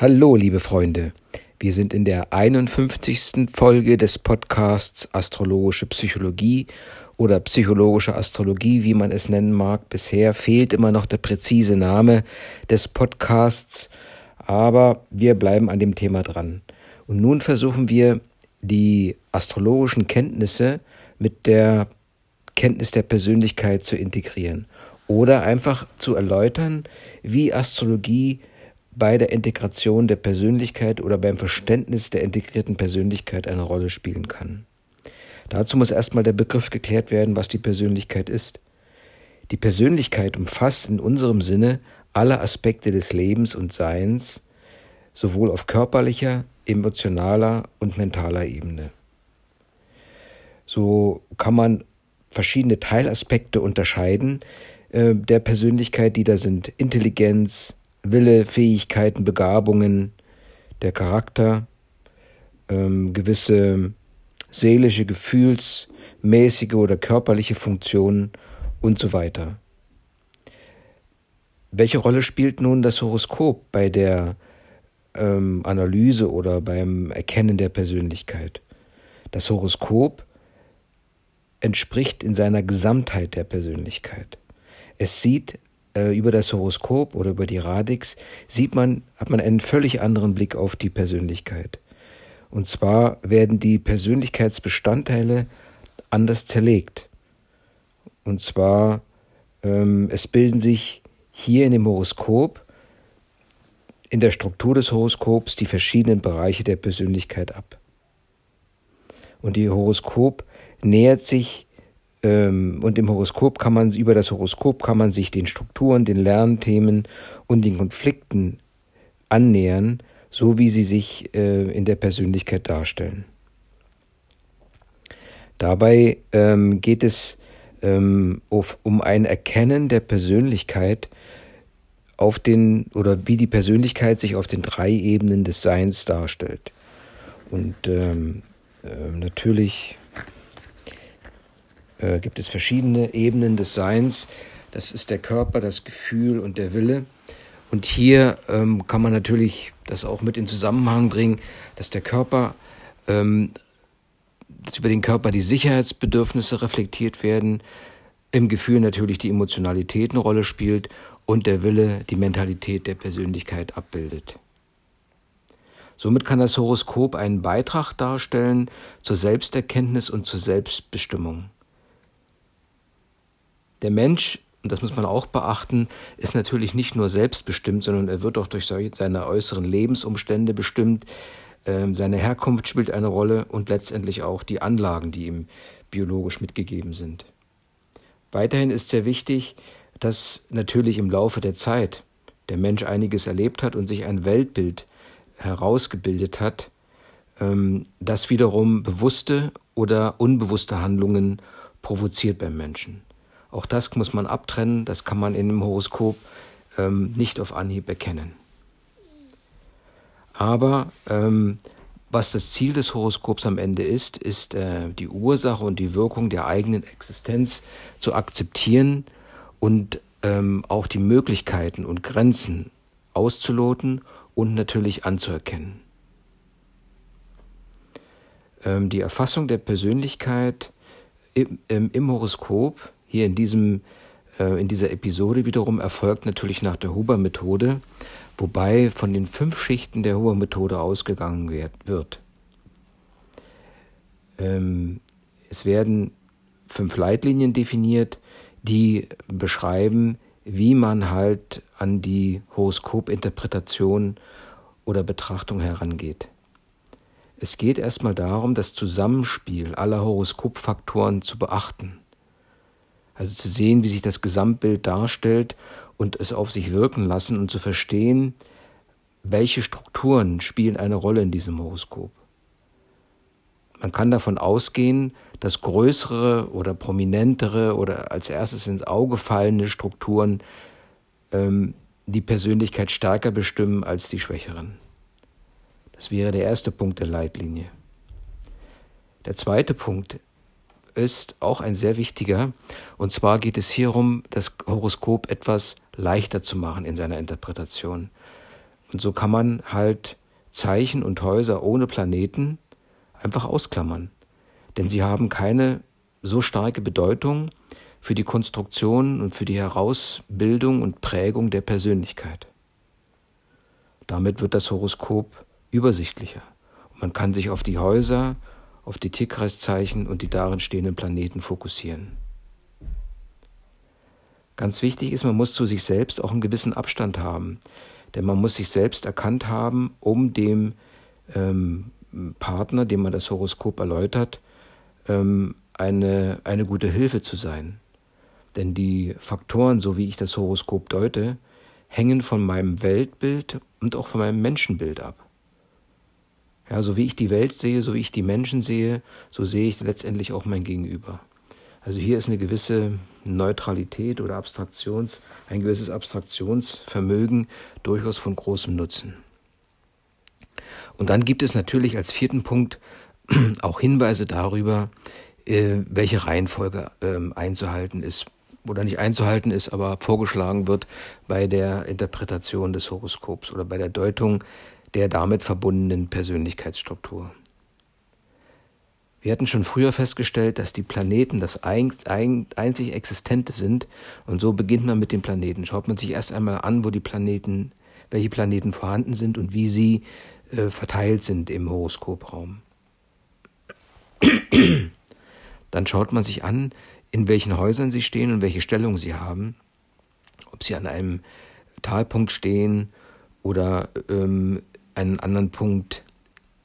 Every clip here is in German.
Hallo, liebe Freunde. Wir sind in der 51. Folge des Podcasts Astrologische Psychologie oder psychologische Astrologie, wie man es nennen mag. Bisher fehlt immer noch der präzise Name des Podcasts, aber wir bleiben an dem Thema dran. Und nun versuchen wir die astrologischen Kenntnisse mit der Kenntnis der Persönlichkeit zu integrieren oder einfach zu erläutern, wie Astrologie bei der Integration der Persönlichkeit oder beim Verständnis der integrierten Persönlichkeit eine Rolle spielen kann. Dazu muss erstmal der Begriff geklärt werden, was die Persönlichkeit ist. Die Persönlichkeit umfasst in unserem Sinne alle Aspekte des Lebens und Seins, sowohl auf körperlicher, emotionaler und mentaler Ebene. So kann man verschiedene Teilaspekte unterscheiden äh, der Persönlichkeit, die da sind Intelligenz, Wille, Fähigkeiten, Begabungen, der Charakter, ähm, gewisse seelische, gefühlsmäßige oder körperliche Funktionen und so weiter. Welche Rolle spielt nun das Horoskop bei der ähm, Analyse oder beim Erkennen der Persönlichkeit? Das Horoskop entspricht in seiner Gesamtheit der Persönlichkeit. Es sieht äh, über das Horoskop oder über die Radix sieht man, hat man einen völlig anderen Blick auf die Persönlichkeit. Und zwar werden die Persönlichkeitsbestandteile anders zerlegt. Und zwar, ähm, es bilden sich hier in dem Horoskop, in der Struktur des Horoskops, die verschiedenen Bereiche der Persönlichkeit ab. Und die Horoskop nähert sich und im Horoskop kann man, über das Horoskop kann man sich den Strukturen, den Lernthemen und den Konflikten annähern, so wie sie sich äh, in der Persönlichkeit darstellen. Dabei ähm, geht es ähm, um ein Erkennen der Persönlichkeit auf den oder wie die Persönlichkeit sich auf den drei Ebenen des Seins darstellt. Und ähm, äh, natürlich äh, gibt es verschiedene Ebenen des Seins. Das ist der Körper, das Gefühl und der Wille. Und hier ähm, kann man natürlich das auch mit in Zusammenhang bringen, dass der Körper, ähm, dass über den Körper die Sicherheitsbedürfnisse reflektiert werden, im Gefühl natürlich die Emotionalität eine Rolle spielt und der Wille die Mentalität der Persönlichkeit abbildet. Somit kann das Horoskop einen Beitrag darstellen zur Selbsterkenntnis und zur Selbstbestimmung. Der Mensch, und das muss man auch beachten, ist natürlich nicht nur selbstbestimmt, sondern er wird auch durch seine äußeren Lebensumstände bestimmt. Ähm, seine Herkunft spielt eine Rolle und letztendlich auch die Anlagen, die ihm biologisch mitgegeben sind. Weiterhin ist sehr wichtig, dass natürlich im Laufe der Zeit der Mensch einiges erlebt hat und sich ein Weltbild herausgebildet hat, ähm, das wiederum bewusste oder unbewusste Handlungen provoziert beim Menschen. Auch das muss man abtrennen, das kann man in dem Horoskop ähm, nicht auf Anhieb erkennen. Aber ähm, was das Ziel des Horoskops am Ende ist, ist äh, die Ursache und die Wirkung der eigenen Existenz zu akzeptieren und ähm, auch die Möglichkeiten und Grenzen auszuloten und natürlich anzuerkennen. Ähm, die Erfassung der Persönlichkeit im, im, im Horoskop hier in diesem äh, in dieser Episode wiederum erfolgt natürlich nach der Huber-Methode, wobei von den fünf Schichten der Huber-Methode ausgegangen wird. Ähm, es werden fünf Leitlinien definiert, die beschreiben, wie man halt an die Horoskopinterpretation oder Betrachtung herangeht. Es geht erstmal darum, das Zusammenspiel aller Horoskopfaktoren zu beachten. Also zu sehen, wie sich das Gesamtbild darstellt und es auf sich wirken lassen und zu verstehen, welche Strukturen spielen eine Rolle in diesem Horoskop. Man kann davon ausgehen, dass größere oder prominentere oder als erstes ins Auge fallende Strukturen ähm, die Persönlichkeit stärker bestimmen als die schwächeren. Das wäre der erste Punkt der Leitlinie. Der zweite Punkt ist auch ein sehr wichtiger. Und zwar geht es hier um, das Horoskop etwas leichter zu machen in seiner Interpretation. Und so kann man halt Zeichen und Häuser ohne Planeten einfach ausklammern. Denn sie haben keine so starke Bedeutung für die Konstruktion und für die Herausbildung und Prägung der Persönlichkeit. Damit wird das Horoskop übersichtlicher. Man kann sich auf die Häuser, auf die Tierkreiszeichen und die darin stehenden Planeten fokussieren. Ganz wichtig ist, man muss zu sich selbst auch einen gewissen Abstand haben. Denn man muss sich selbst erkannt haben, um dem ähm, Partner, dem man das Horoskop erläutert, ähm, eine, eine gute Hilfe zu sein. Denn die Faktoren, so wie ich das Horoskop deute, hängen von meinem Weltbild und auch von meinem Menschenbild ab. Ja, so wie ich die Welt sehe, so wie ich die Menschen sehe, so sehe ich letztendlich auch mein Gegenüber. Also hier ist eine gewisse Neutralität oder Abstraktions, ein gewisses Abstraktionsvermögen durchaus von großem Nutzen. Und dann gibt es natürlich als vierten Punkt auch Hinweise darüber, äh, welche Reihenfolge ähm, einzuhalten ist oder nicht einzuhalten ist, aber vorgeschlagen wird bei der Interpretation des Horoskops oder bei der Deutung der damit verbundenen Persönlichkeitsstruktur. Wir hatten schon früher festgestellt, dass die Planeten das einzig Existente sind und so beginnt man mit den Planeten. Schaut man sich erst einmal an, wo die Planeten, welche Planeten vorhanden sind und wie sie äh, verteilt sind im Horoskopraum. Dann schaut man sich an, in welchen Häusern sie stehen und welche Stellung sie haben, ob sie an einem Talpunkt stehen oder ähm, einen anderen Punkt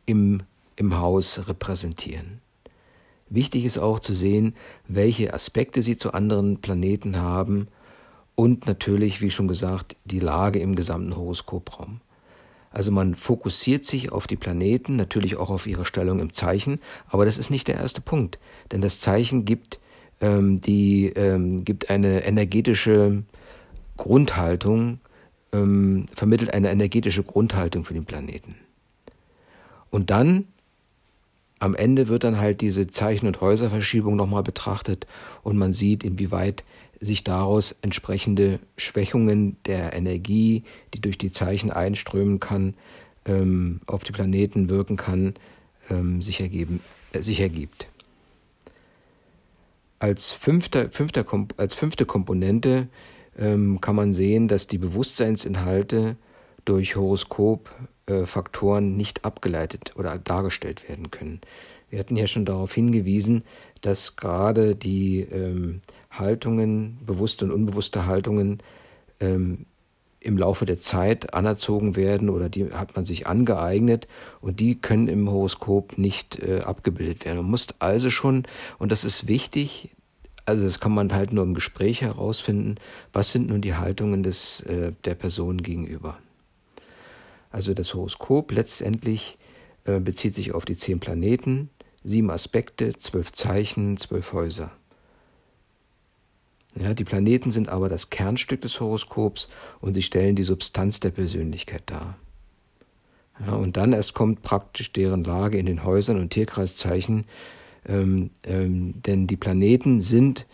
im, im Haus repräsentieren. Wichtig ist auch zu sehen, welche Aspekte sie zu anderen Planeten haben und natürlich, wie schon gesagt, die Lage im gesamten Horoskopraum. Also man fokussiert sich auf die Planeten, natürlich auch auf ihre Stellung im Zeichen, aber das ist nicht der erste Punkt, denn das Zeichen gibt, ähm, die, ähm, gibt eine energetische Grundhaltung, ähm, vermittelt eine energetische Grundhaltung für den Planeten. Und dann am Ende wird dann halt diese Zeichen- und Häuserverschiebung nochmal betrachtet und man sieht, inwieweit sich daraus entsprechende Schwächungen der Energie, die durch die Zeichen einströmen kann, ähm, auf die Planeten wirken kann, ähm, sich, ergeben, äh, sich ergibt. Als, fünfter, fünfter, als fünfte Komponente ähm, kann man sehen, dass die Bewusstseinsinhalte durch Horoskopfaktoren nicht abgeleitet oder dargestellt werden können. Wir hatten ja schon darauf hingewiesen, dass gerade die ähm, Haltungen, bewusste und unbewusste Haltungen, ähm, im Laufe der Zeit anerzogen werden oder die hat man sich angeeignet und die können im Horoskop nicht äh, abgebildet werden. Man muss also schon, und das ist wichtig, also das kann man halt nur im Gespräch herausfinden, was sind nun die Haltungen des, äh, der Person gegenüber. Also das Horoskop letztendlich äh, bezieht sich auf die zehn Planeten, sieben Aspekte, zwölf Zeichen, zwölf Häuser. Ja, die Planeten sind aber das Kernstück des Horoskops und sie stellen die Substanz der Persönlichkeit dar. Ja, und dann erst kommt praktisch deren Lage in den Häusern und Tierkreiszeichen, ähm, ähm, denn die Planeten sind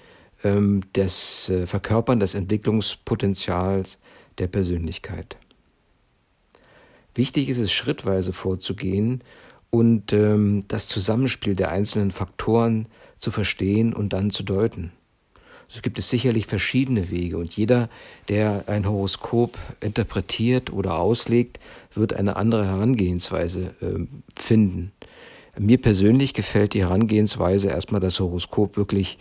ähm, das äh, Verkörpern des Entwicklungspotenzials der Persönlichkeit. Wichtig ist es, schrittweise vorzugehen und ähm, das Zusammenspiel der einzelnen Faktoren zu verstehen und dann zu deuten. So gibt es sicherlich verschiedene Wege und jeder, der ein Horoskop interpretiert oder auslegt, wird eine andere Herangehensweise äh, finden. Mir persönlich gefällt die Herangehensweise, erstmal das Horoskop wirklich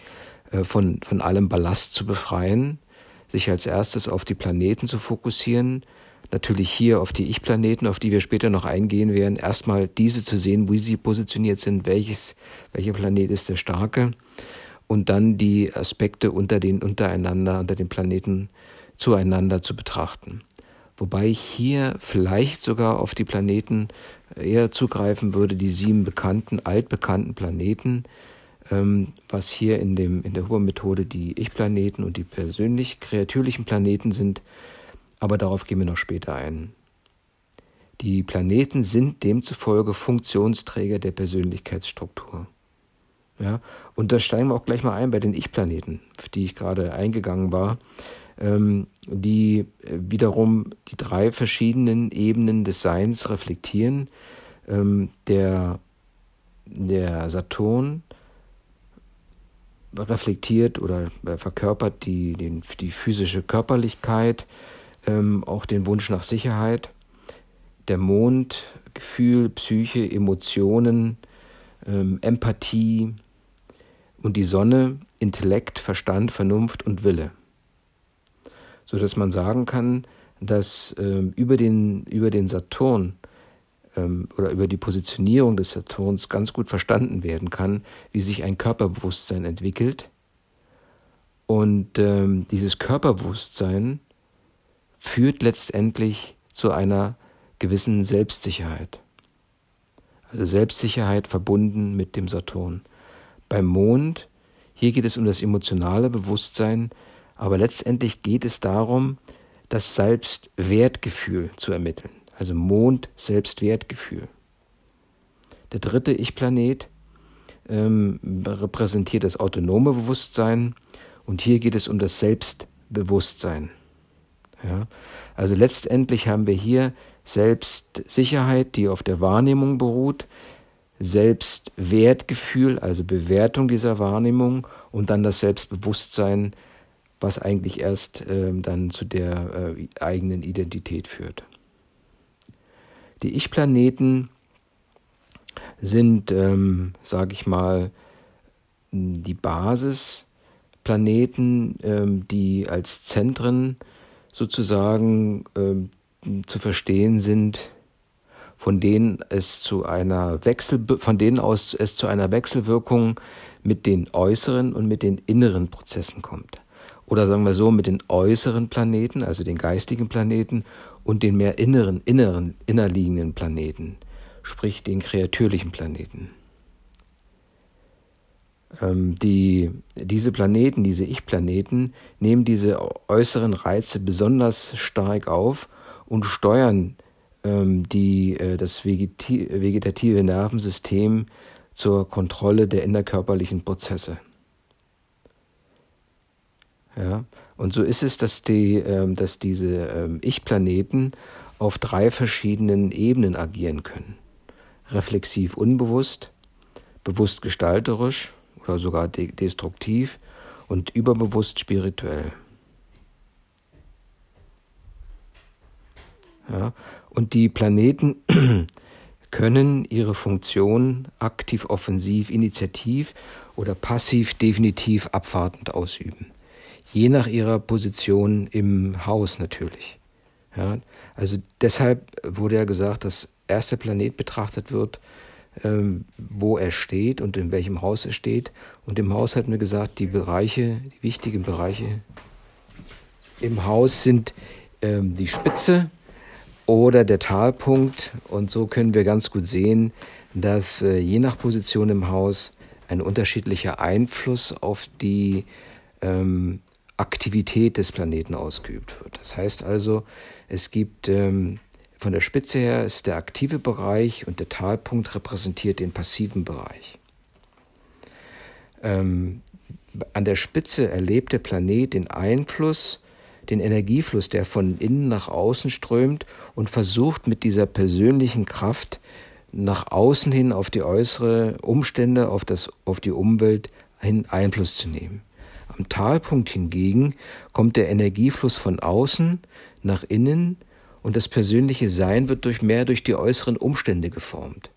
äh, von, von allem Ballast zu befreien, sich als erstes auf die Planeten zu fokussieren, natürlich hier auf die Ich-Planeten, auf die wir später noch eingehen werden, erstmal diese zu sehen, wie sie positioniert sind, welches, welcher Planet ist der starke. Und dann die Aspekte unter den untereinander, unter den Planeten zueinander zu betrachten. Wobei ich hier vielleicht sogar auf die Planeten eher zugreifen würde, die sieben bekannten, altbekannten Planeten, ähm, was hier in, dem, in der Huber-Methode die Ich-Planeten und die persönlich kreatürlichen Planeten sind, aber darauf gehen wir noch später ein. Die Planeten sind demzufolge Funktionsträger der Persönlichkeitsstruktur. Ja, und da steigen wir auch gleich mal ein bei den Ich-Planeten, auf die ich gerade eingegangen war. Ähm, die äh, wiederum die drei verschiedenen Ebenen des Seins reflektieren. Ähm, der, der Saturn reflektiert oder äh, verkörpert die, den, die physische Körperlichkeit, ähm, auch den Wunsch nach Sicherheit. Der Mond, Gefühl, Psyche, Emotionen, Empathie und die Sonne, Intellekt, Verstand, Vernunft und Wille. So dass man sagen kann, dass ähm, über, den, über den Saturn ähm, oder über die Positionierung des Saturns ganz gut verstanden werden kann, wie sich ein Körperbewusstsein entwickelt. Und ähm, dieses Körperbewusstsein führt letztendlich zu einer gewissen Selbstsicherheit. Also Selbstsicherheit verbunden mit dem Saturn. Beim Mond, hier geht es um das emotionale Bewusstsein, aber letztendlich geht es darum, das Selbstwertgefühl zu ermitteln also Mond Selbstwertgefühl. Der dritte Ich-Planet ähm, repräsentiert das autonome Bewusstsein und hier geht es um das Selbstbewusstsein. Ja? Also letztendlich haben wir hier Selbstsicherheit, die auf der Wahrnehmung beruht, Selbstwertgefühl, also Bewertung dieser Wahrnehmung und dann das Selbstbewusstsein, was eigentlich erst äh, dann zu der äh, eigenen Identität führt. Die Ich-Planeten sind, ähm, sage ich mal, die Basisplaneten, ähm, die als Zentren sozusagen ähm, zu verstehen sind, von denen es zu einer Wechsel, von denen aus es zu einer Wechselwirkung mit den äußeren und mit den inneren Prozessen kommt. Oder sagen wir so, mit den äußeren Planeten, also den geistigen Planeten und den mehr inneren, inneren, innerliegenden Planeten, sprich den kreatürlichen Planeten. Ähm, die, diese Planeten, diese Ich-Planeten, nehmen diese äußeren Reize besonders stark auf und steuern ähm, die, äh, das vegetative Nervensystem zur Kontrolle der innerkörperlichen Prozesse. Ja? Und so ist es, dass, die, ähm, dass diese ähm, Ich-Planeten auf drei verschiedenen Ebenen agieren können. Reflexiv unbewusst, bewusst gestalterisch oder sogar de destruktiv und überbewusst spirituell. Ja, und die Planeten können ihre Funktion aktiv, offensiv, initiativ oder passiv, definitiv abwartend ausüben je nach ihrer Position im Haus natürlich. Ja, also deshalb wurde ja gesagt, dass erst Planet betrachtet wird, ähm, wo er steht und in welchem Haus er steht. Und im Haus hat mir gesagt, die Bereiche, die wichtigen Bereiche im Haus sind ähm, die Spitze oder der Talpunkt. Und so können wir ganz gut sehen, dass äh, je nach Position im Haus ein unterschiedlicher Einfluss auf die ähm, Aktivität des Planeten ausgeübt wird. Das heißt also, es gibt ähm, von der Spitze her ist der aktive Bereich und der Talpunkt repräsentiert den passiven Bereich. Ähm, an der Spitze erlebt der Planet den Einfluss, den Energiefluss, der von innen nach außen strömt und versucht mit dieser persönlichen Kraft nach außen hin auf die äußere Umstände, auf, das, auf die Umwelt hin Einfluss zu nehmen. Am Talpunkt hingegen kommt der Energiefluss von außen nach innen und das persönliche Sein wird durch mehr durch die äußeren Umstände geformt.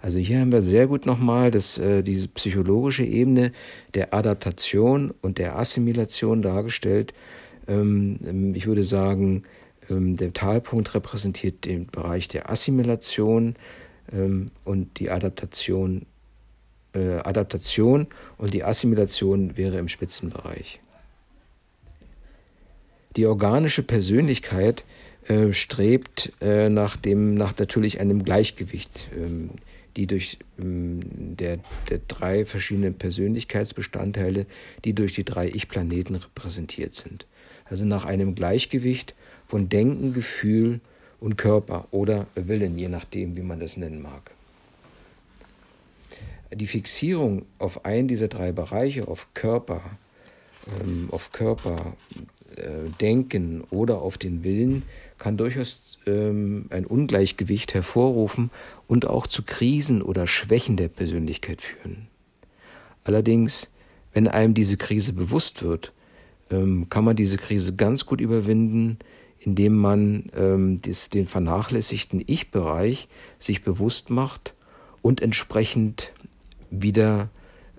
Also hier haben wir sehr gut nochmal das, äh, diese psychologische Ebene der Adaptation und der Assimilation dargestellt. Ähm, ich würde sagen, ähm, der Talpunkt repräsentiert den Bereich der Assimilation ähm, und die Adaptation äh, Adaptation und die Assimilation wäre im Spitzenbereich. Die organische Persönlichkeit äh, strebt äh, nach dem, nach natürlich einem Gleichgewicht, ähm, die durch ähm, der, der drei verschiedenen Persönlichkeitsbestandteile, die durch die drei Ich-Planeten repräsentiert sind. Also nach einem Gleichgewicht von Denken, Gefühl und Körper oder Willen, je nachdem, wie man das nennen mag die Fixierung auf einen dieser drei Bereiche, auf Körper, ähm, auf Körper, äh, Denken oder auf den Willen kann durchaus ähm, ein Ungleichgewicht hervorrufen und auch zu Krisen oder Schwächen der Persönlichkeit führen. Allerdings, wenn einem diese Krise bewusst wird, ähm, kann man diese Krise ganz gut überwinden, indem man ähm, des, den vernachlässigten Ich-Bereich sich bewusst macht und entsprechend wieder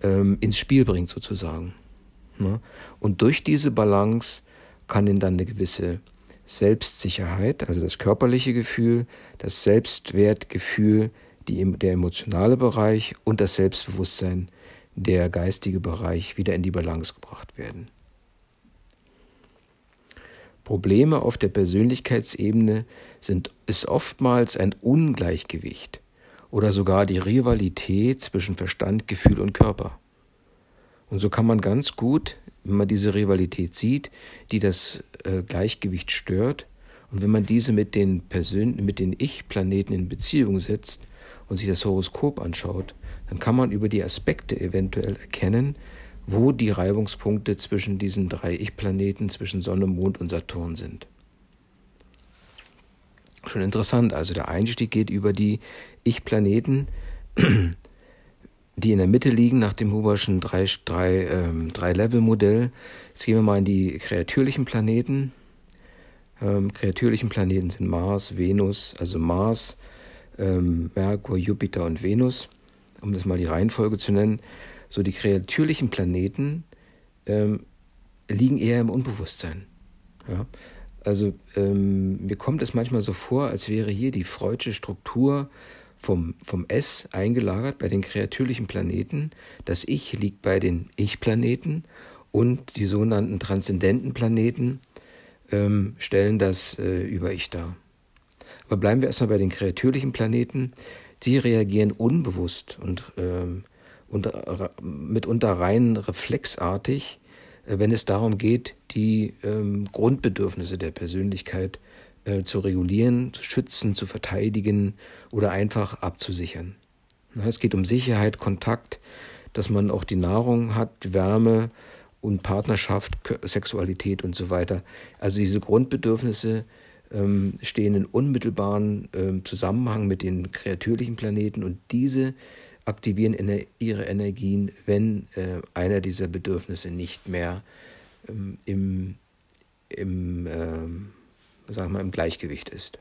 ähm, ins Spiel bringt sozusagen. Ne? Und durch diese Balance kann ihn dann eine gewisse Selbstsicherheit, also das körperliche Gefühl, das Selbstwertgefühl, die, der emotionale Bereich und das Selbstbewusstsein, der geistige Bereich wieder in die Balance gebracht werden. Probleme auf der Persönlichkeitsebene sind, ist oftmals ein Ungleichgewicht oder sogar die Rivalität zwischen Verstand, Gefühl und Körper. Und so kann man ganz gut, wenn man diese Rivalität sieht, die das äh, Gleichgewicht stört, und wenn man diese mit den, Persön mit den Ich-Planeten in Beziehung setzt und sich das Horoskop anschaut, dann kann man über die Aspekte eventuell erkennen, wo die Reibungspunkte zwischen diesen drei Ich-Planeten, zwischen Sonne, Mond und Saturn sind. Schon interessant, also der Einstieg geht über die Ich-Planeten, die in der Mitte liegen nach dem Huberschen Drei-Level-Modell. Ähm, Jetzt gehen wir mal in die kreatürlichen Planeten. Ähm, kreatürlichen Planeten sind Mars, Venus, also Mars, ähm, Merkur, Jupiter und Venus, um das mal die Reihenfolge zu nennen. So die kreatürlichen Planeten ähm, liegen eher im Unbewusstsein. Ja? Also ähm, mir kommt es manchmal so vor, als wäre hier die freudsche Struktur vom, vom S eingelagert bei den kreatürlichen Planeten. Das Ich liegt bei den Ich-Planeten und die sogenannten transzendenten Planeten ähm, stellen das äh, Über-Ich dar. Aber bleiben wir erstmal bei den kreatürlichen Planeten. Sie reagieren unbewusst und ähm, und äh, mitunter rein reflexartig, äh, wenn es darum geht, die ähm, Grundbedürfnisse der Persönlichkeit äh, zu regulieren, zu schützen, zu verteidigen oder einfach abzusichern. es geht um Sicherheit, Kontakt, dass man auch die Nahrung hat, Wärme und Partnerschaft, Sexualität und so weiter. Also diese Grundbedürfnisse ähm, stehen in unmittelbaren ähm, Zusammenhang mit den kreatürlichen Planeten und diese aktivieren ihre Energien, wenn äh, einer dieser Bedürfnisse nicht mehr ähm, im, im, äh, sagen wir, im Gleichgewicht ist.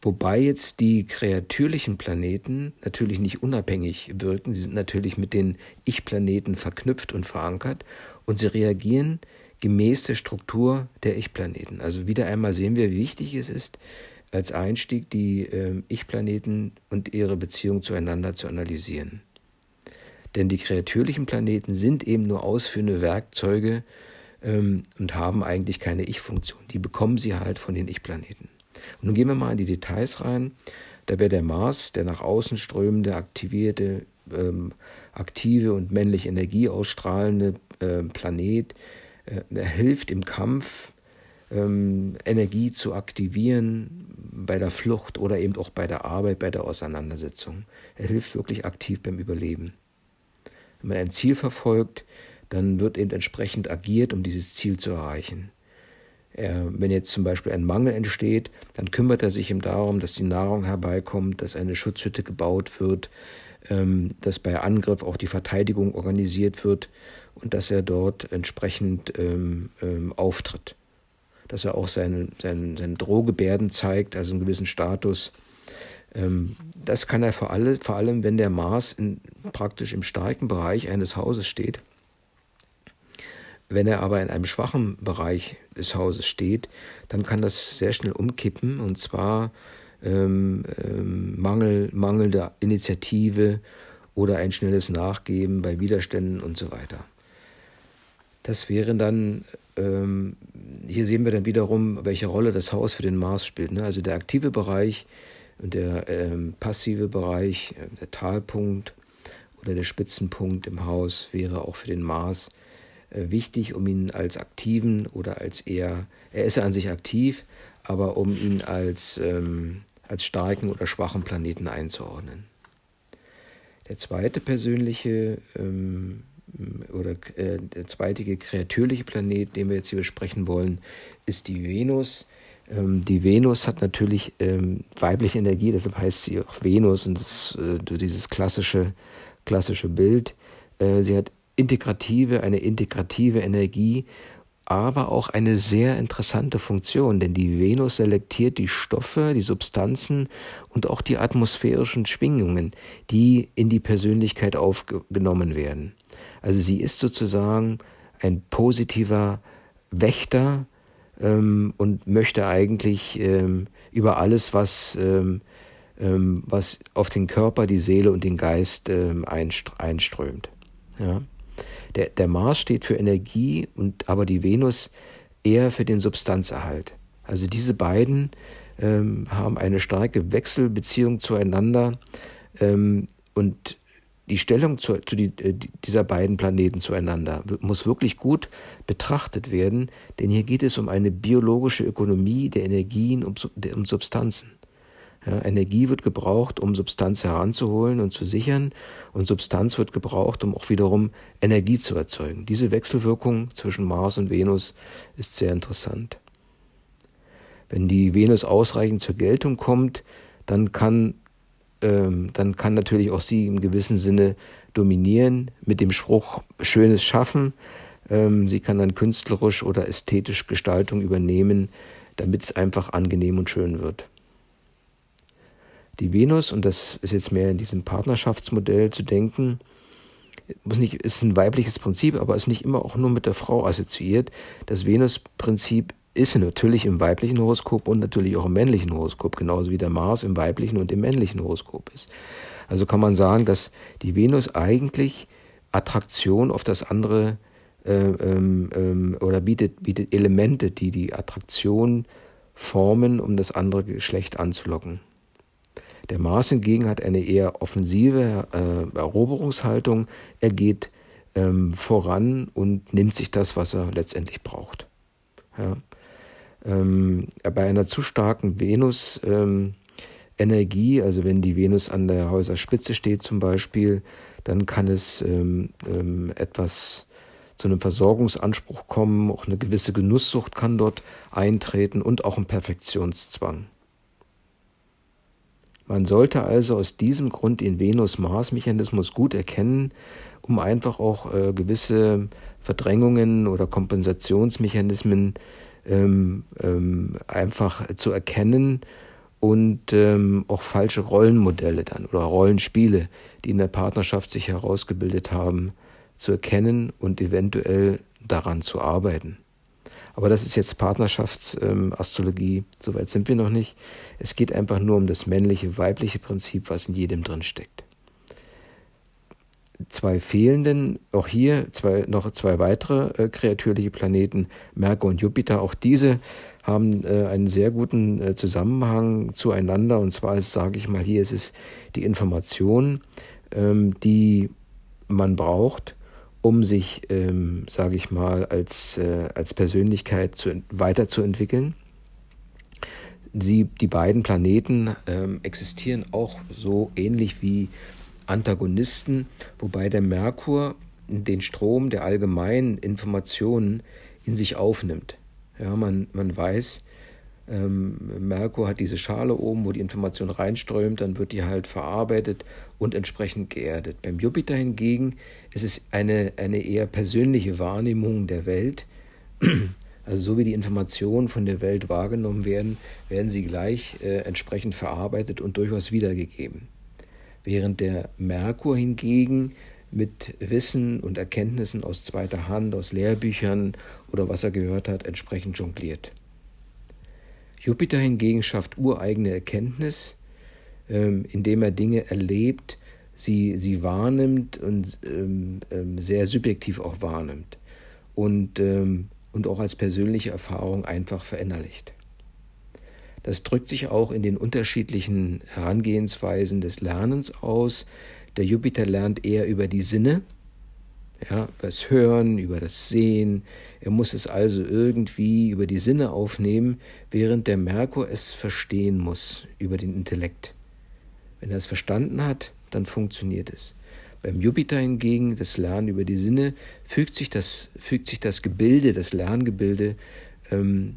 Wobei jetzt die kreatürlichen Planeten natürlich nicht unabhängig wirken, sie sind natürlich mit den Ich-Planeten verknüpft und verankert und sie reagieren gemäß der Struktur der Ich-Planeten. Also wieder einmal sehen wir, wie wichtig es ist, als Einstieg die äh, Ich-Planeten und ihre Beziehung zueinander zu analysieren. Denn die kreatürlichen Planeten sind eben nur ausführende Werkzeuge ähm, und haben eigentlich keine Ich-Funktion. Die bekommen sie halt von den Ich-Planeten. Und nun gehen wir mal in die Details rein. Da wäre der Mars, der nach außen strömende, aktivierte, ähm, aktive und männlich Energie ausstrahlende äh, Planet. Äh, er hilft im Kampf ähm, Energie zu aktivieren bei der Flucht oder eben auch bei der Arbeit, bei der Auseinandersetzung. Er hilft wirklich aktiv beim Überleben. Wenn man ein Ziel verfolgt, dann wird eben entsprechend agiert, um dieses Ziel zu erreichen. Er, wenn jetzt zum Beispiel ein Mangel entsteht, dann kümmert er sich eben darum, dass die Nahrung herbeikommt, dass eine Schutzhütte gebaut wird, ähm, dass bei Angriff auch die Verteidigung organisiert wird und dass er dort entsprechend ähm, ähm, auftritt dass er auch seine, seine, seine Drohgebärden zeigt, also einen gewissen Status. Ähm, das kann er vor, alle, vor allem, wenn der Mars in, praktisch im starken Bereich eines Hauses steht. Wenn er aber in einem schwachen Bereich des Hauses steht, dann kann das sehr schnell umkippen und zwar ähm, ähm, Mangel, mangelnde Initiative oder ein schnelles Nachgeben bei Widerständen und so weiter. Das wären dann ähm, hier sehen wir dann wiederum, welche Rolle das Haus für den Mars spielt. Ne? Also der aktive Bereich und der ähm, passive Bereich, äh, der Talpunkt oder der Spitzenpunkt im Haus wäre auch für den Mars wichtig, um ihn als aktiven oder als eher, er ist ja an sich aktiv, aber um ihn als, ähm, als starken oder schwachen Planeten einzuordnen. Der zweite persönliche ähm, oder äh, der zweitige kreatürliche Planet, den wir jetzt hier besprechen wollen, ist die Venus. Ähm, die Venus hat natürlich ähm, weibliche Energie, deshalb heißt sie auch Venus und das, äh, dieses klassische, klassische Bild. Äh, sie hat integrative, eine integrative Energie, aber auch eine sehr interessante Funktion, denn die Venus selektiert die Stoffe, die Substanzen und auch die atmosphärischen Schwingungen, die in die Persönlichkeit aufgenommen werden. Also sie ist sozusagen ein positiver Wächter ähm, und möchte eigentlich ähm, über alles, was, ähm, ähm was auf den Körper, die Seele und den Geist ähm, einströmt. Ja. Der, der Mars steht für Energie und aber die Venus eher für den Substanzerhalt. Also diese beiden ähm, haben eine starke Wechselbeziehung zueinander und die Stellung zu, zu die, äh, dieser beiden Planeten zueinander muss wirklich gut betrachtet werden, denn hier geht es um eine biologische Ökonomie der Energien und um, um Substanzen. Ja, Energie wird gebraucht, um Substanz heranzuholen und zu sichern, und Substanz wird gebraucht, um auch wiederum Energie zu erzeugen. Diese Wechselwirkung zwischen Mars und Venus ist sehr interessant. Wenn die Venus ausreichend zur Geltung kommt, dann kann ähm, dann kann natürlich auch sie im gewissen Sinne dominieren mit dem Spruch Schönes schaffen. Ähm, sie kann dann künstlerisch oder ästhetisch Gestaltung übernehmen, damit es einfach angenehm und schön wird. Die Venus, und das ist jetzt mehr in diesem Partnerschaftsmodell zu denken, muss nicht, ist ein weibliches Prinzip, aber ist nicht immer auch nur mit der Frau assoziiert. Das Venus-Prinzip ist natürlich im weiblichen Horoskop und natürlich auch im männlichen Horoskop, genauso wie der Mars im weiblichen und im männlichen Horoskop ist. Also kann man sagen, dass die Venus eigentlich Attraktion auf das andere äh, ähm, ähm, oder bietet, bietet Elemente, die die Attraktion formen, um das andere Geschlecht anzulocken. Der Mars hingegen hat eine eher offensive äh, Eroberungshaltung. Er geht ähm, voran und nimmt sich das, was er letztendlich braucht. Ja. Ähm, bei einer zu starken Venus-Energie, ähm, also wenn die Venus an der Häuserspitze steht zum Beispiel, dann kann es ähm, ähm, etwas zu einem Versorgungsanspruch kommen, auch eine gewisse Genusssucht kann dort eintreten und auch ein Perfektionszwang. Man sollte also aus diesem Grund den Venus-Mars-Mechanismus gut erkennen, um einfach auch äh, gewisse Verdrängungen oder Kompensationsmechanismen ähm, ähm, einfach zu erkennen und ähm, auch falsche Rollenmodelle dann oder Rollenspiele, die in der Partnerschaft sich herausgebildet haben, zu erkennen und eventuell daran zu arbeiten. Aber das ist jetzt Partnerschaftsastrologie, ähm, soweit sind wir noch nicht. Es geht einfach nur um das männliche, weibliche Prinzip, was in jedem drin steckt zwei fehlenden, auch hier zwei, noch zwei weitere äh, kreatürliche Planeten, Merkur und Jupiter. Auch diese haben äh, einen sehr guten äh, Zusammenhang zueinander. Und zwar sage ich mal, hier ist es die Information, ähm, die man braucht, um sich, ähm, sage ich mal, als, äh, als Persönlichkeit zu, weiterzuentwickeln. Sie, die beiden Planeten ähm, existieren auch so ähnlich wie Antagonisten, wobei der Merkur den Strom der allgemeinen Informationen in sich aufnimmt. Ja, man, man weiß, ähm, Merkur hat diese Schale oben, wo die Information reinströmt, dann wird die halt verarbeitet und entsprechend geerdet. Beim Jupiter hingegen ist es eine, eine eher persönliche Wahrnehmung der Welt. Also so wie die Informationen von der Welt wahrgenommen werden, werden sie gleich äh, entsprechend verarbeitet und durchaus wiedergegeben während der Merkur hingegen mit Wissen und Erkenntnissen aus zweiter Hand, aus Lehrbüchern oder was er gehört hat, entsprechend jongliert. Jupiter hingegen schafft ureigene Erkenntnis, ähm, indem er Dinge erlebt, sie, sie wahrnimmt und ähm, ähm, sehr subjektiv auch wahrnimmt und, und auch als persönliche Erfahrung einfach verinnerlicht. Das drückt sich auch in den unterschiedlichen Herangehensweisen des Lernens aus. Der Jupiter lernt eher über die Sinne, ja, über das Hören, über das Sehen. Er muss es also irgendwie über die Sinne aufnehmen, während der Merkur es verstehen muss über den Intellekt. Wenn er es verstanden hat, dann funktioniert es. Beim Jupiter hingegen, das Lernen über die Sinne, fügt sich das, fügt sich das Gebilde, das Lerngebilde ähm,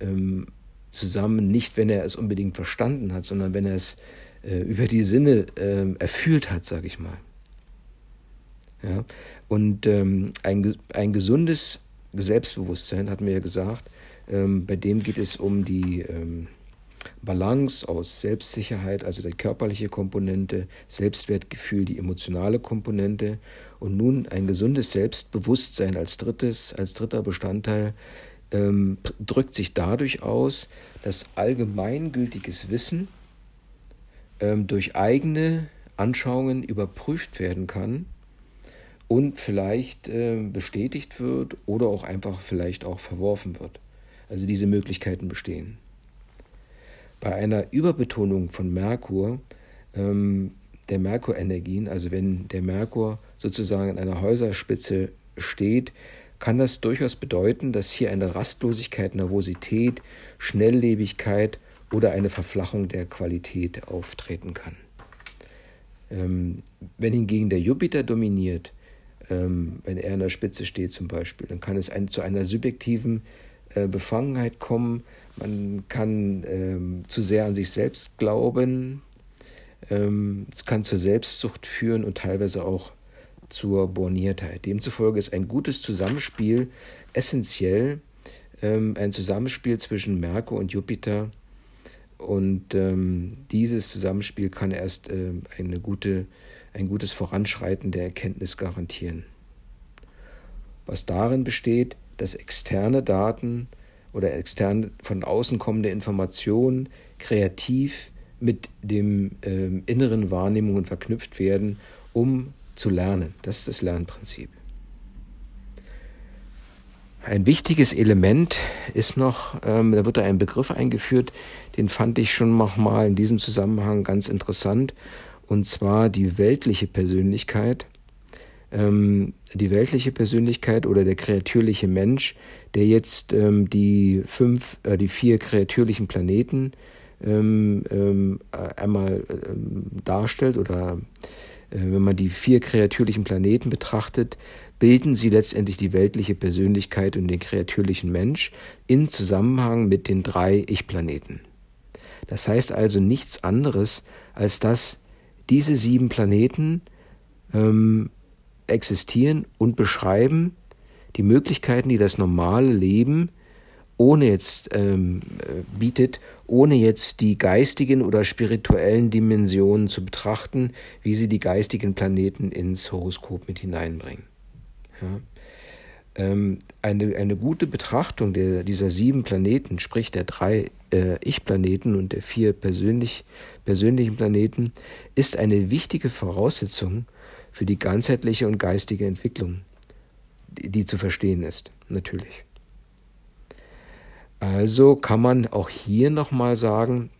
ähm, zusammen, nicht wenn er es unbedingt verstanden hat, sondern wenn er es äh, über die Sinne äh, erfüllt hat, sage ich mal. Ja? Und ähm, ein, ein gesundes Selbstbewusstsein, hatten wir ja gesagt, ähm, bei dem geht es um die ähm, Balance aus Selbstsicherheit, also die körperliche Komponente, Selbstwertgefühl, die emotionale Komponente und nun ein gesundes Selbstbewusstsein als drittes, als dritter Bestandteil ähm, drückt sich dadurch aus, dass allgemeingültiges Wissen ähm, durch eigene Anschauungen überprüft werden kann und vielleicht äh, bestätigt wird oder auch einfach vielleicht auch verworfen wird. Also diese Möglichkeiten bestehen. Bei einer Überbetonung von Merkur, ähm, der Merkurenergien, also wenn der Merkur sozusagen an einer Häuserspitze steht, kann das durchaus bedeuten, dass hier eine Rastlosigkeit, Nervosität, Schnelllebigkeit oder eine Verflachung der Qualität auftreten kann. Ähm, wenn hingegen der Jupiter dominiert, ähm, wenn er an der Spitze steht zum Beispiel, dann kann es ein, zu einer subjektiven äh, Befangenheit kommen, man kann ähm, zu sehr an sich selbst glauben, ähm, es kann zur Selbstsucht führen und teilweise auch zur Borniertheit. Demzufolge ist ein gutes Zusammenspiel essentiell, ähm, ein Zusammenspiel zwischen Merkur und Jupiter. Und ähm, dieses Zusammenspiel kann erst äh, eine gute, ein gutes Voranschreiten der Erkenntnis garantieren. Was darin besteht, dass externe Daten oder extern von außen kommende Informationen kreativ mit dem äh, inneren Wahrnehmungen verknüpft werden, um zu lernen. Das ist das Lernprinzip. Ein wichtiges Element ist noch, ähm, da wird da ein Begriff eingeführt, den fand ich schon nochmal in diesem Zusammenhang ganz interessant, und zwar die weltliche Persönlichkeit. Ähm, die weltliche Persönlichkeit oder der kreatürliche Mensch, der jetzt ähm, die fünf, äh, die vier kreatürlichen Planeten ähm, ähm, äh, einmal ähm, darstellt oder äh, wenn man die vier kreatürlichen Planeten betrachtet, bilden sie letztendlich die weltliche Persönlichkeit und den kreatürlichen Mensch in Zusammenhang mit den drei Ich-Planeten. Das heißt also nichts anderes, als dass diese sieben Planeten ähm, existieren und beschreiben die Möglichkeiten, die das normale Leben ohne jetzt ähm, äh, bietet, ohne jetzt die geistigen oder spirituellen Dimensionen zu betrachten, wie sie die geistigen Planeten ins Horoskop mit hineinbringen. Ja. Ähm, eine, eine gute Betrachtung der, dieser sieben Planeten, sprich der drei äh, Ich-Planeten und der vier persönlich, persönlichen Planeten, ist eine wichtige Voraussetzung für die ganzheitliche und geistige Entwicklung, die, die zu verstehen ist, natürlich. Also kann man auch hier nochmal sagen,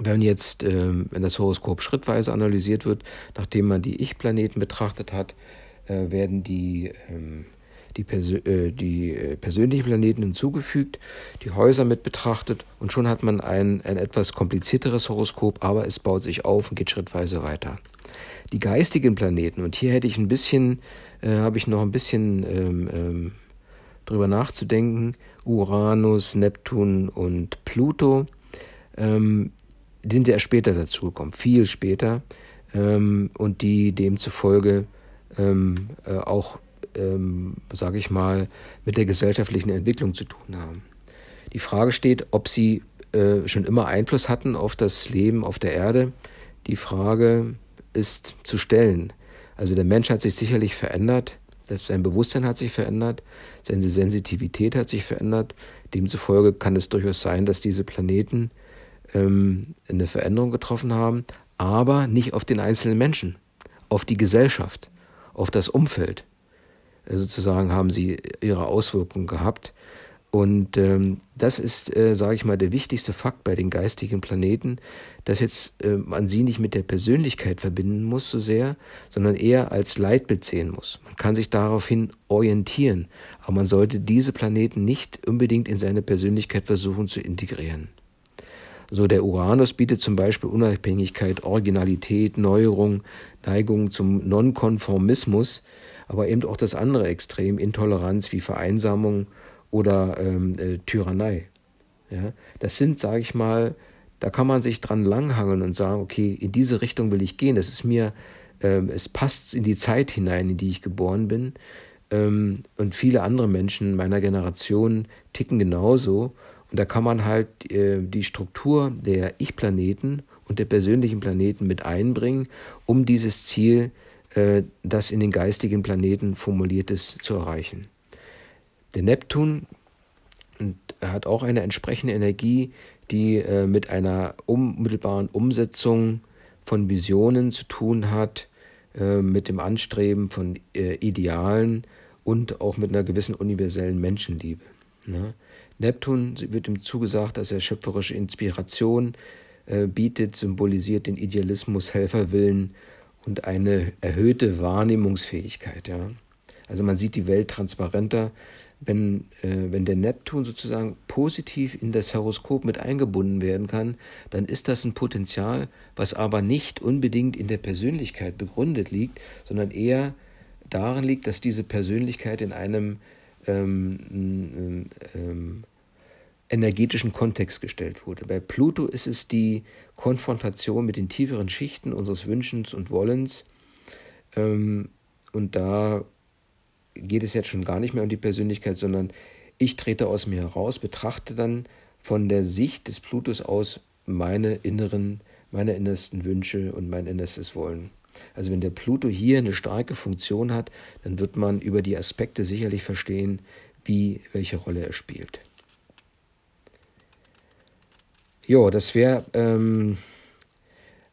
wenn jetzt, ähm, wenn das Horoskop schrittweise analysiert wird, nachdem man die Ich-Planeten betrachtet hat, äh, werden die, ähm, die, Persö äh, die äh, persönlichen Planeten hinzugefügt, die Häuser mit betrachtet und schon hat man ein, ein etwas komplizierteres Horoskop, aber es baut sich auf und geht schrittweise weiter. Die geistigen Planeten, und hier hätte ich ein bisschen, äh, habe ich noch ein bisschen ähm, ähm, drüber nachzudenken, Uranus, Neptun und Pluto, ähm, sind ja später dazugekommen, viel später, ähm, und die demzufolge ähm, äh, auch, ähm, sage ich mal, mit der gesellschaftlichen Entwicklung zu tun haben. Die Frage steht, ob sie äh, schon immer Einfluss hatten auf das Leben auf der Erde. Die Frage ist zu stellen. Also der Mensch hat sich sicherlich verändert, sein Bewusstsein hat sich verändert, seine Sensitivität hat sich verändert. Demzufolge kann es durchaus sein, dass diese Planeten ähm, eine Veränderung getroffen haben, aber nicht auf den einzelnen Menschen, auf die Gesellschaft, auf das Umfeld. Also sozusagen haben sie ihre Auswirkungen gehabt. Und ähm, das ist, äh, sage ich mal, der wichtigste Fakt bei den geistigen Planeten, dass jetzt äh, man sie nicht mit der Persönlichkeit verbinden muss so sehr, sondern eher als Leitbild sehen muss. Man kann sich daraufhin orientieren, aber man sollte diese Planeten nicht unbedingt in seine Persönlichkeit versuchen zu integrieren, So der Uranus bietet zum Beispiel Unabhängigkeit, Originalität, Neuerung, Neigung zum Nonkonformismus, aber eben auch das andere Extrem, Intoleranz wie Vereinsamung oder ähm, äh, Tyrannei. Ja, das sind, sage ich mal, da kann man sich dran langhangeln und sagen, okay, in diese Richtung will ich gehen. Das ist mir, ähm, es passt in die Zeit hinein, in die ich geboren bin. Ähm, und viele andere Menschen meiner Generation ticken genauso. Und da kann man halt äh, die Struktur der Ich-Planeten und der persönlichen Planeten mit einbringen, um dieses Ziel, äh, das in den geistigen Planeten formuliert ist, zu erreichen. Der Neptun hat auch eine entsprechende Energie, die äh, mit einer unmittelbaren Umsetzung von Visionen zu tun hat, äh, mit dem Anstreben von äh, Idealen und auch mit einer gewissen universellen Menschenliebe. Ne? Neptun wird ihm zugesagt, dass er schöpferische Inspiration äh, bietet, symbolisiert den Idealismus, Helferwillen und eine erhöhte Wahrnehmungsfähigkeit. Ja? Also man sieht die Welt transparenter, wenn, äh, wenn der Neptun sozusagen positiv in das Horoskop mit eingebunden werden kann, dann ist das ein Potenzial, was aber nicht unbedingt in der Persönlichkeit begründet liegt, sondern eher darin liegt, dass diese Persönlichkeit in einem ähm, ähm, energetischen Kontext gestellt wurde. Bei Pluto ist es die Konfrontation mit den tieferen Schichten unseres Wünschens und Wollens. Ähm, und da geht es jetzt schon gar nicht mehr um die Persönlichkeit, sondern ich trete aus mir heraus, betrachte dann von der Sicht des Plutos aus meine inneren, meine innersten Wünsche und mein innerstes Wollen. Also wenn der Pluto hier eine starke Funktion hat, dann wird man über die Aspekte sicherlich verstehen, wie welche Rolle er spielt. Ja, das wäre, ähm,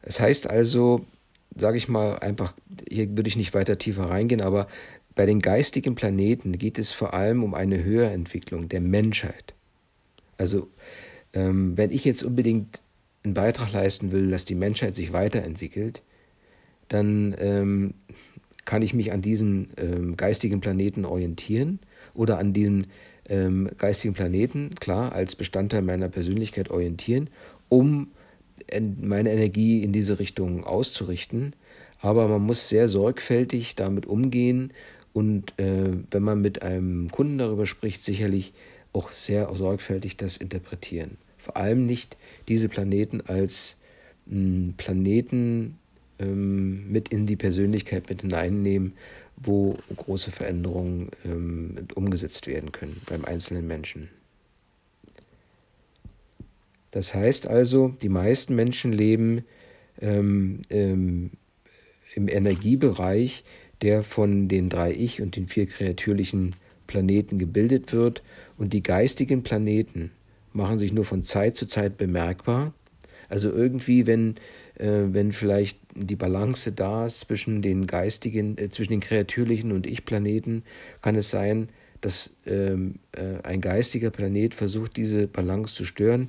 das heißt also, sage ich mal einfach, hier würde ich nicht weiter tiefer reingehen, aber bei den geistigen Planeten geht es vor allem um eine Höherentwicklung der Menschheit. Also ähm, wenn ich jetzt unbedingt einen Beitrag leisten will, dass die Menschheit sich weiterentwickelt, dann ähm, kann ich mich an diesen ähm, geistigen Planeten orientieren oder an den ähm, geistigen Planeten, klar, als Bestandteil meiner Persönlichkeit orientieren, um meine Energie in diese Richtung auszurichten. Aber man muss sehr sorgfältig damit umgehen und äh, wenn man mit einem Kunden darüber spricht, sicherlich auch sehr sorgfältig das interpretieren. Vor allem nicht diese Planeten als mh, hm, Planeten ähm, mit in die Persönlichkeit mit hineinnehmen, wo große Veränderungen ähm, umgesetzt werden können beim einzelnen Menschen. Das heißt also, die meisten Menschen leben ähm, ähm, im Energiebereich, der von den drei Ich und den vier kreatürlichen Planeten gebildet wird, und die geistigen Planeten machen sich nur von Zeit zu Zeit bemerkbar. Also irgendwie, wenn, äh, wenn vielleicht die Balance da ist zwischen den geistigen, äh, zwischen den kreatürlichen und Ich-Planeten, kann es sein, dass ähm, äh, ein geistiger Planet versucht, diese Balance zu stören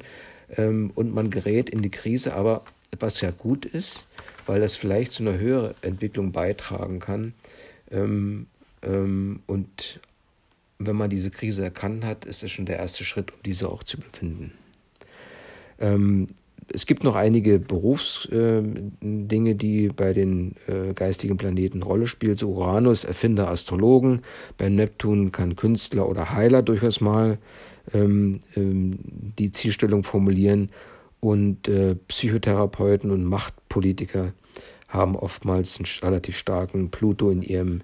ähm, und man gerät in die Krise, aber was ja gut ist, weil das vielleicht zu einer höheren Entwicklung beitragen kann. Ähm, ähm, und wenn man diese Krise erkannt hat, ist es schon der erste Schritt, um diese auch zu überwinden. Ähm, es gibt noch einige Berufsdinge, äh, die bei den äh, geistigen Planeten Rolle spielen. So Uranus, Erfinder, Astrologen. Bei Neptun kann Künstler oder Heiler durchaus mal ähm, ähm, die Zielstellung formulieren. Und äh, Psychotherapeuten und Machtpolitiker haben oftmals einen relativ starken Pluto in ihrem,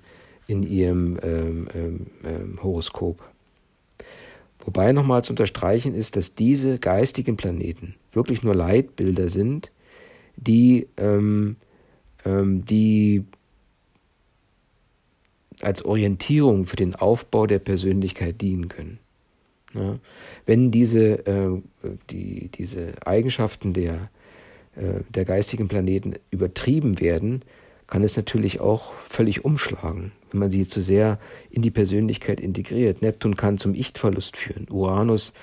in ihrem ähm, ähm, ähm Horoskop. Wobei nochmal zu unterstreichen ist, dass diese geistigen Planeten wirklich nur Leitbilder sind, die, ähm, ähm, die als Orientierung für den Aufbau der Persönlichkeit dienen können. Ja? Wenn diese, äh, die, diese Eigenschaften der, äh, der geistigen Planeten übertrieben werden, kann es natürlich auch völlig umschlagen, wenn man sie zu sehr in die Persönlichkeit integriert. Neptun kann zum Ich-Verlust führen. Uranus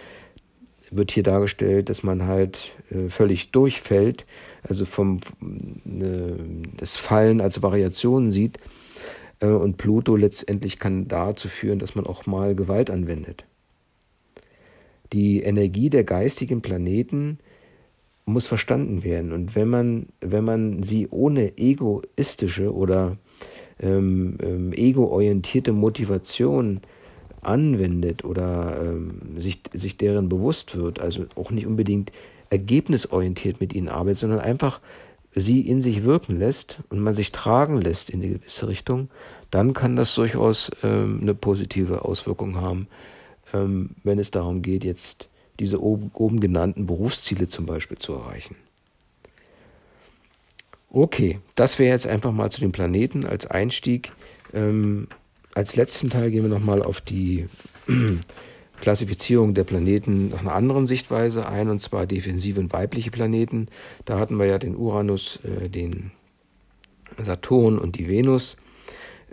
wird hier dargestellt, dass man halt äh, völlig durchfällt, also vom äh, das Fallen als Variationen sieht. Äh, und Pluto letztendlich kann dazu führen, dass man auch mal Gewalt anwendet. Die Energie der geistigen Planeten muss verstanden werden. Und wenn man, wenn man sie ohne egoistische oder ähm, ähm, ego-orientierte Motivation anwendet oder ähm, sich, sich deren bewusst wird, also auch nicht unbedingt ergebnisorientiert mit ihnen arbeitet, sondern einfach sie in sich wirken lässt und man sich tragen lässt in eine gewisse Richtung, dann kann das durchaus ähm, eine positive Auswirkung haben, ähm, wenn es darum geht, jetzt diese oben, genannten Berufsziele zum Beispiel zu erreichen. Okay, das wäre jetzt einfach mal zu den Planeten als Einstieg. Ähm, als letzten Teil gehen wir nochmal auf die Klassifizierung der Planeten nach einer anderen Sichtweise ein, und zwar defensive und weibliche Planeten. Da hatten wir ja den Uranus, äh, den Saturn und die Venus.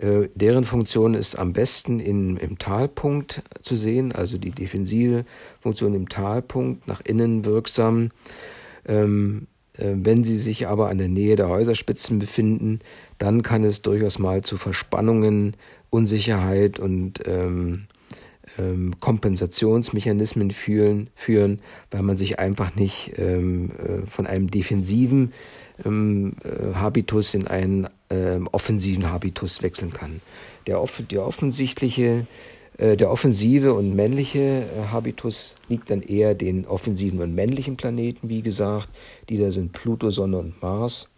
Äh, deren Funktion ist am besten in, im Talpunkt zu sehen, also die defensive Funktion im Talpunkt, nach innen wirksam. Ähm, äh, wenn sie sich aber an der Nähe der Häuserspitzen befinden, dann kann es durchaus mal zu Verspannungen, Unsicherheit und ähm, ähm, Kompensationsmechanismen führen, führen, weil man sich einfach nicht ähm, äh, von einem defensiven ähm, äh, Habitus in einen äh, offensiven Habitus wechseln kann. Der, off der offensichtliche, äh, der offensive und männliche äh, Habitus liegt dann eher den offensiven und männlichen Planeten, wie gesagt. Die da sind Pluto, Sonne und Mars.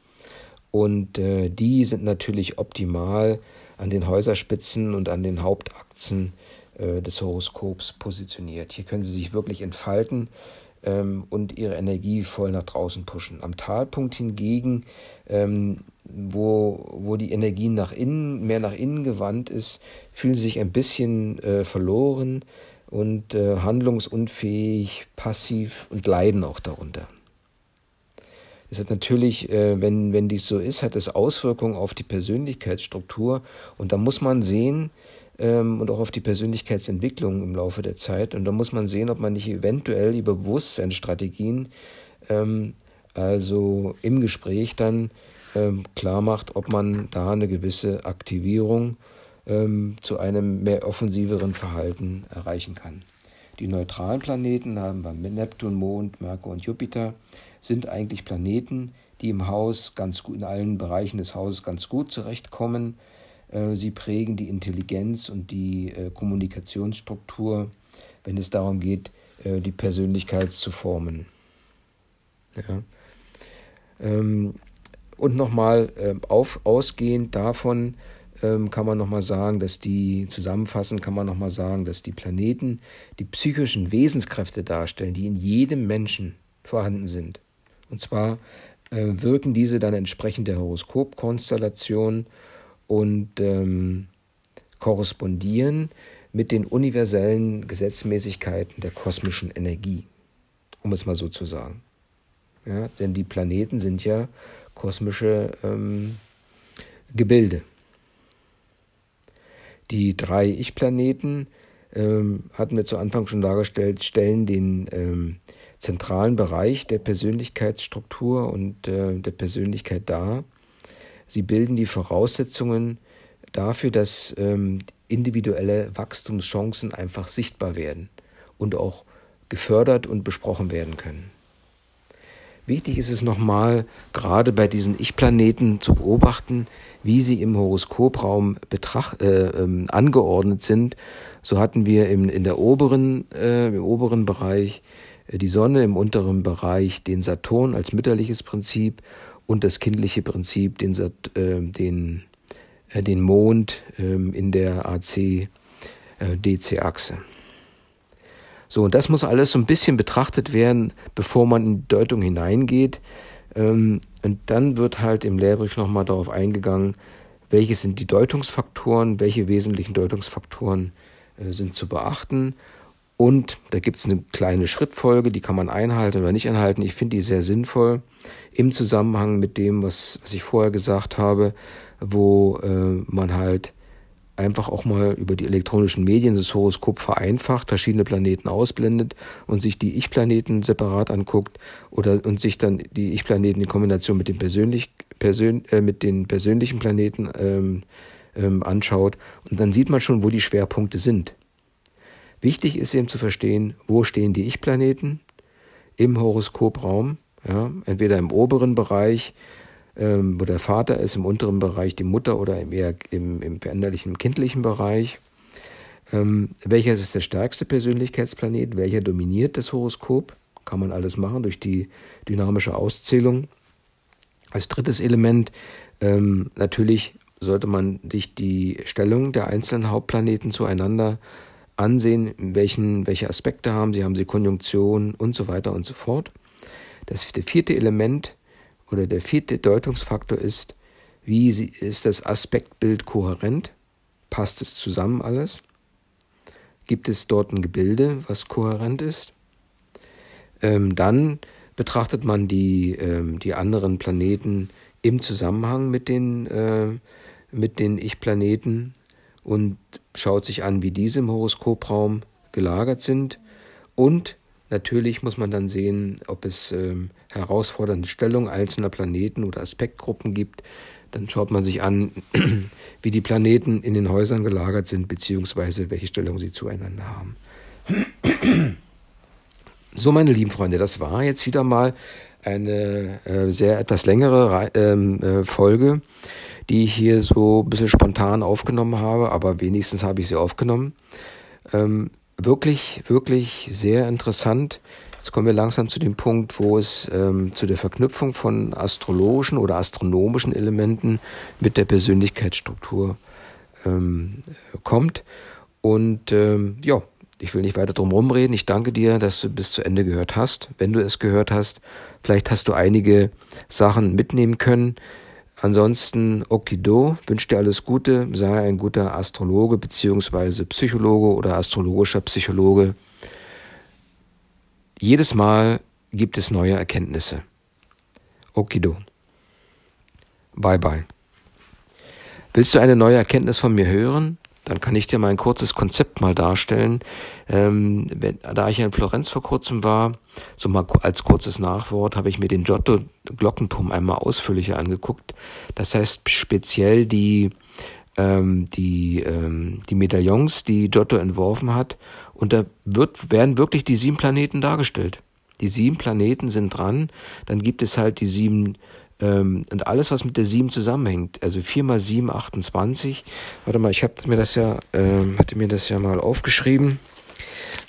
Und äh, die sind natürlich optimal an den Häuserspitzen und an den Hauptachsen äh, des Horoskops positioniert. Hier können sie sich wirklich entfalten ähm, und ihre Energie voll nach draußen pushen. Am Talpunkt hingegen, ähm, wo, wo die Energie nach innen, mehr nach innen gewandt ist, fühlen sich ein bisschen äh, verloren und äh, handlungsunfähig, passiv und leiden auch darunter. Das hat natürlich, äh, wenn, wenn dies so ist, hat es Auswirkungen auf die Persönlichkeitsstruktur und da muss man sehen, ähm, und auch auf die Persönlichkeitsentwicklung im Laufe der Zeit. Und da muss man sehen, ob man nicht eventuell über Bewusstseinsstrategien, ähm, also im Gespräch dann ähm, klar macht, ob man da eine gewisse Aktivierung ähm, zu einem mehr offensiveren Verhalten erreichen kann. Die neutralen Planeten haben wir Neptun, Mond, Merkur und Jupiter, sind eigentlich Planeten, die im Haus ganz gut, in allen Bereichen des Hauses ganz gut zurechtkommen äh, sie prägen die Intelligenz und die äh, Kommunikationsstruktur, wenn es darum geht, äh, die Persönlichkeit zu formen. Ja. Ähm, und nochmal auf, ausgehend davon ähm, kann man nochmal sagen, dass die, zusammenfassend kann man nochmal sagen, dass die Planeten die psychischen Wesenskräfte darstellen, die in jedem Menschen vorhanden sind. Und zwar wirken diese dann entsprechend der Horoskopkonstellation und ähm, korrespondieren mit den universellen Gesetzmäßigkeiten der kosmischen Energie, um es mal so zu sagen. Ja, denn die Planeten sind ja kosmische ähm, Gebilde. Die drei Ich-Planeten ähm, hatten wir zu Anfang schon dargestellt, stellen den ähm, zentralen Bereich der Persönlichkeitsstruktur und äh, der Persönlichkeit dar. Sie bilden die Voraussetzungen dafür, dass ähm, individuelle Wachstumschancen einfach sichtbar werden und auch gefördert und besprochen werden können. Wichtig ist es nochmal, gerade bei diesen Ich-Planeten zu beobachten, wie sie im Horoskopraum betracht, äh, ähm, angeordnet sind. So hatten wir im, in der oberen, äh, im oberen Bereich äh, die Sonne, im unteren Bereich den Saturn als mütterliches Prinzip und das kindliche Prinzip, den, äh, den, äh, den Mond äh, in der AC-DC-Achse. So, und das muss alles so ein bisschen betrachtet werden, bevor man in die Deutung hineingeht. Ähm, und dann wird halt im Lehrbrief nochmal darauf eingegangen, welche sind die Deutungsfaktoren, welche wesentlichen Deutungsfaktoren äh, sind zu beachten und da gibt es eine kleine Schrittfolge, die kann man einhalten oder nicht einhalten. Ich finde die sehr sinnvoll im Zusammenhang mit dem, was, was ich vorher gesagt habe, wo äh, man halt einfach auch mal über die elektronischen Medien das Horoskop vereinfacht, verschiedene Planeten ausblendet und sich die Ich-Planeten separat anguckt oder und sich dann die Ich-Planeten in Kombination mit den, persönlich, persön, äh, mit den persönlichen Planeten ähm, ähm, anschaut. Und dann sieht man schon, wo die Schwerpunkte sind. Wichtig ist eben zu verstehen, wo stehen die Ich-Planeten im Horoskopraum, Ja? Entweder im oberen Bereich, ähm, wo der Vater ist, im unteren Bereich die Mutter oder im, eher im, im veränderlichen kindlichen Bereich. Ähm, welcher ist der stärkste Persönlichkeitsplanet? Welcher dominiert das Horoskop? Kann man alles machen durch die dynamische Auszählung. Als drittes Element ähm, natürlich sollte man sich die Stellung der einzelnen Hauptplaneten zueinander ansehen, welchen, welche Aspekte haben sie, haben sie Konjunktion und so weiter und so fort. Das vierte Element oder der vierte Deutungsfaktor ist, wie ist das Aspektbild kohärent? Passt es zusammen alles? Gibt es dort ein Gebilde, was kohärent ist? Ähm, dann betrachtet man die, ähm, die anderen Planeten im Zusammenhang mit den, äh, mit den Ich-Planeten und schaut sich an, wie diese im Horoskopraum gelagert sind. Und natürlich muss man dann sehen, ob es ähm, herausfordernde Stellungen einzelner Planeten oder Aspektgruppen gibt. Dann schaut man sich an, wie die Planeten in den Häusern gelagert sind, beziehungsweise welche Stellung sie zueinander haben. So, meine lieben Freunde, das war jetzt wieder mal eine äh, sehr etwas längere ähm, äh, Folge, die ich hier so ein bisschen spontan aufgenommen habe, aber wenigstens habe ich sie aufgenommen. Ähm, wirklich, wirklich sehr interessant. Jetzt kommen wir langsam zu dem Punkt, wo es ähm, zu der Verknüpfung von astrologischen oder astronomischen Elementen mit der Persönlichkeitsstruktur ähm, kommt. Und ähm, ja, ich will nicht weiter drum rumreden. Ich danke dir, dass du bis zu Ende gehört hast. Wenn du es gehört hast, vielleicht hast du einige Sachen mitnehmen können. Ansonsten, Okido, wünsche dir alles Gute, sei ein guter Astrologe beziehungsweise Psychologe oder astrologischer Psychologe. Jedes Mal gibt es neue Erkenntnisse. Okido. Bye bye. Willst du eine neue Erkenntnis von mir hören? Dann kann ich dir mal ein kurzes Konzept mal darstellen. Ähm, wenn, da ich in Florenz vor kurzem war, so mal als kurzes Nachwort, habe ich mir den Giotto-Glockenturm einmal ausführlicher angeguckt. Das heißt speziell die, ähm, die, ähm, die Medaillons, die Giotto entworfen hat. Und da wird, werden wirklich die sieben Planeten dargestellt. Die sieben Planeten sind dran. Dann gibt es halt die sieben ähm, und alles, was mit der 7 zusammenhängt, also 4 mal 7, 28. Warte mal, ich habe mir das ja, ähm, hatte mir das ja mal aufgeschrieben.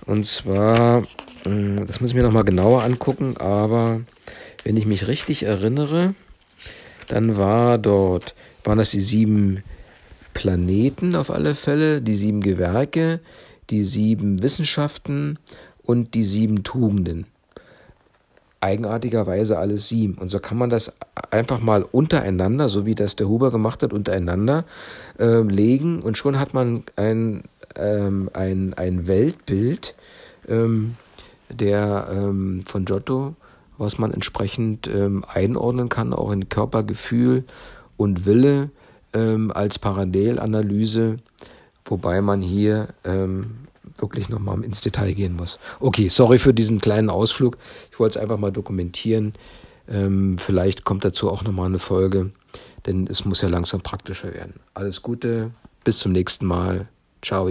Und zwar, äh, das muss ich mir nochmal genauer angucken, aber wenn ich mich richtig erinnere, dann war dort, waren das die sieben Planeten auf alle Fälle, die sieben Gewerke, die sieben Wissenschaften und die sieben Tugenden eigenartigerweise alles sieben. Und so kann man das einfach mal untereinander, so wie das der Huber gemacht hat, untereinander äh, legen und schon hat man ein, ähm, ein, ein Weltbild ähm, der ähm, von Giotto, was man entsprechend ähm, einordnen kann, auch in Körpergefühl und Wille ähm, als Parallelanalyse, wobei man hier ähm, wirklich nochmal ins Detail gehen muss. Okay, sorry für diesen kleinen Ausflug. Ich wollte es einfach mal dokumentieren. Ähm, vielleicht kommt dazu auch nochmal eine Folge, denn es muss ja langsam praktischer werden. Alles Gute, bis zum nächsten Mal. Ciao.